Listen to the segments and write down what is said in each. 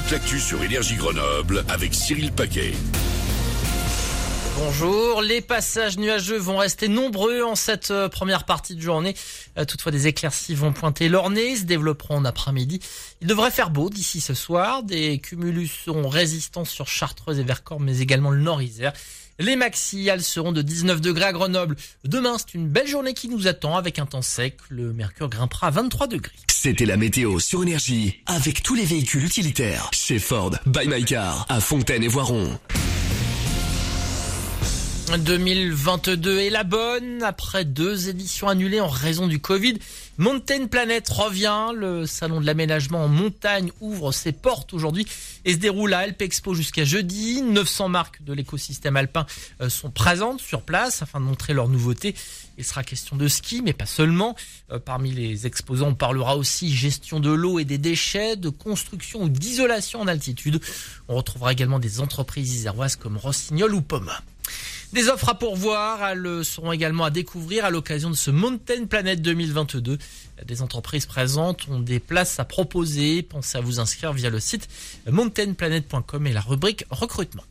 toute l'actu sur Énergie Grenoble avec Cyril Paquet. Bonjour, les passages nuageux vont rester nombreux en cette euh, première partie de journée. Euh, toutefois, des éclaircies vont pointer leur nez, se développeront en après-midi. Il devrait faire beau d'ici ce soir. Des cumulus seront résistants sur Chartreuse et Vercors, mais également le Nord-Isère. Les maxilles seront de 19 degrés à Grenoble. Demain, c'est une belle journée qui nous attend avec un temps sec. Le mercure grimpera à 23 degrés. C'était la météo sur Énergie avec tous les véhicules utilitaires chez Ford, by My Car, à Fontaine et Voiron. 2022 est la bonne. Après deux éditions annulées en raison du Covid, Mountain Planet revient. Le salon de l'aménagement en montagne ouvre ses portes aujourd'hui et se déroule à Alpe Expo jusqu'à jeudi. 900 marques de l'écosystème alpin euh, sont présentes sur place afin de montrer leurs nouveautés. Il sera question de ski, mais pas seulement. Euh, parmi les exposants, on parlera aussi gestion de l'eau et des déchets, de construction ou d'isolation en altitude. On retrouvera également des entreprises iséroises comme Rossignol ou Poma. Des offres à pourvoir, elles seront également à découvrir à l'occasion de ce Mountain Planet 2022. Des entreprises présentes ont des places à proposer. Pensez à vous inscrire via le site mountainplanet.com et la rubrique recrutement.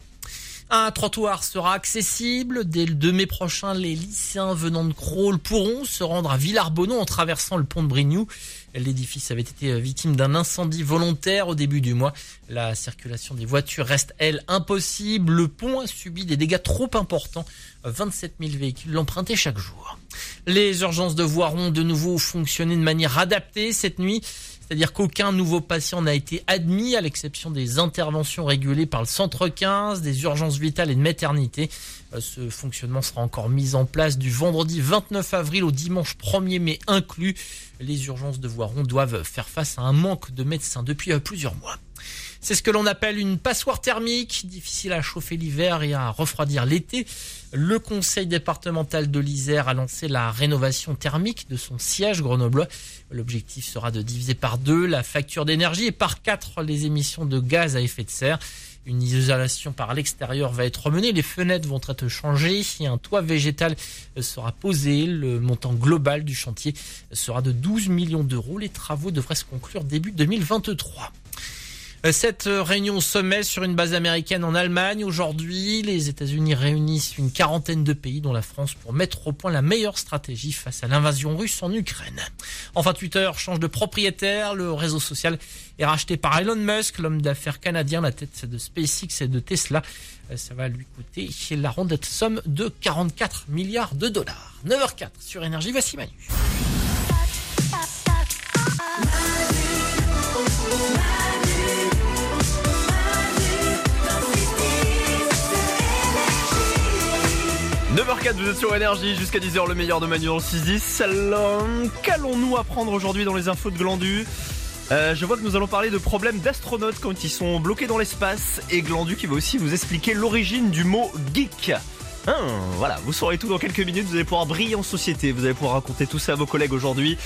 Un trottoir sera accessible. Dès le 2 mai prochain, les lycéens venant de Crawl pourront se rendre à Villarbonneau en traversant le pont de Brignoux. L'édifice avait été victime d'un incendie volontaire au début du mois. La circulation des voitures reste, elle, impossible. Le pont a subi des dégâts trop importants. 27 000 véhicules l'empruntaient chaque jour. Les urgences de Voiron de nouveau fonctionné de manière adaptée cette nuit. C'est-à-dire qu'aucun nouveau patient n'a été admis, à l'exception des interventions régulées par le centre 15, des urgences vitales et de maternité. Euh, ce fonctionnement sera encore mis en place du vendredi 29 avril au dimanche 1er mai inclus. Les urgences de Voiron doivent faire face à un manque de médecins depuis euh, plusieurs mois. C'est ce que l'on appelle une passoire thermique, difficile à chauffer l'hiver et à refroidir l'été. Le conseil départemental de l'Isère a lancé la rénovation thermique de son siège grenoblois. L'objectif sera de diviser par deux la facture d'énergie et par quatre les émissions de gaz à effet de serre. Une isolation par l'extérieur va être menée, les fenêtres vont être changées, un toit végétal sera posé, le montant global du chantier sera de 12 millions d'euros. Les travaux devraient se conclure début 2023. Cette réunion sommet sur une base américaine en Allemagne. Aujourd'hui, les États-Unis réunissent une quarantaine de pays, dont la France, pour mettre au point la meilleure stratégie face à l'invasion russe en Ukraine. Enfin, Twitter change de propriétaire. Le réseau social est racheté par Elon Musk, l'homme d'affaires canadien, la tête de SpaceX et de Tesla. Ça va lui coûter la ronde somme de 44 milliards de dollars. 9h04 sur Énergie, voici Manu. 9h04, vous êtes sur Énergie, jusqu'à 10h le meilleur de Manu dans le 6-10. Alors, qu'allons-nous apprendre aujourd'hui dans les infos de Glandu euh, je vois que nous allons parler de problèmes d'astronautes quand ils sont bloqués dans l'espace et Glandu qui va aussi vous expliquer l'origine du mot geek. Hein, voilà, vous saurez tout dans quelques minutes, vous allez pouvoir briller en société, vous allez pouvoir raconter tout ça à vos collègues aujourd'hui.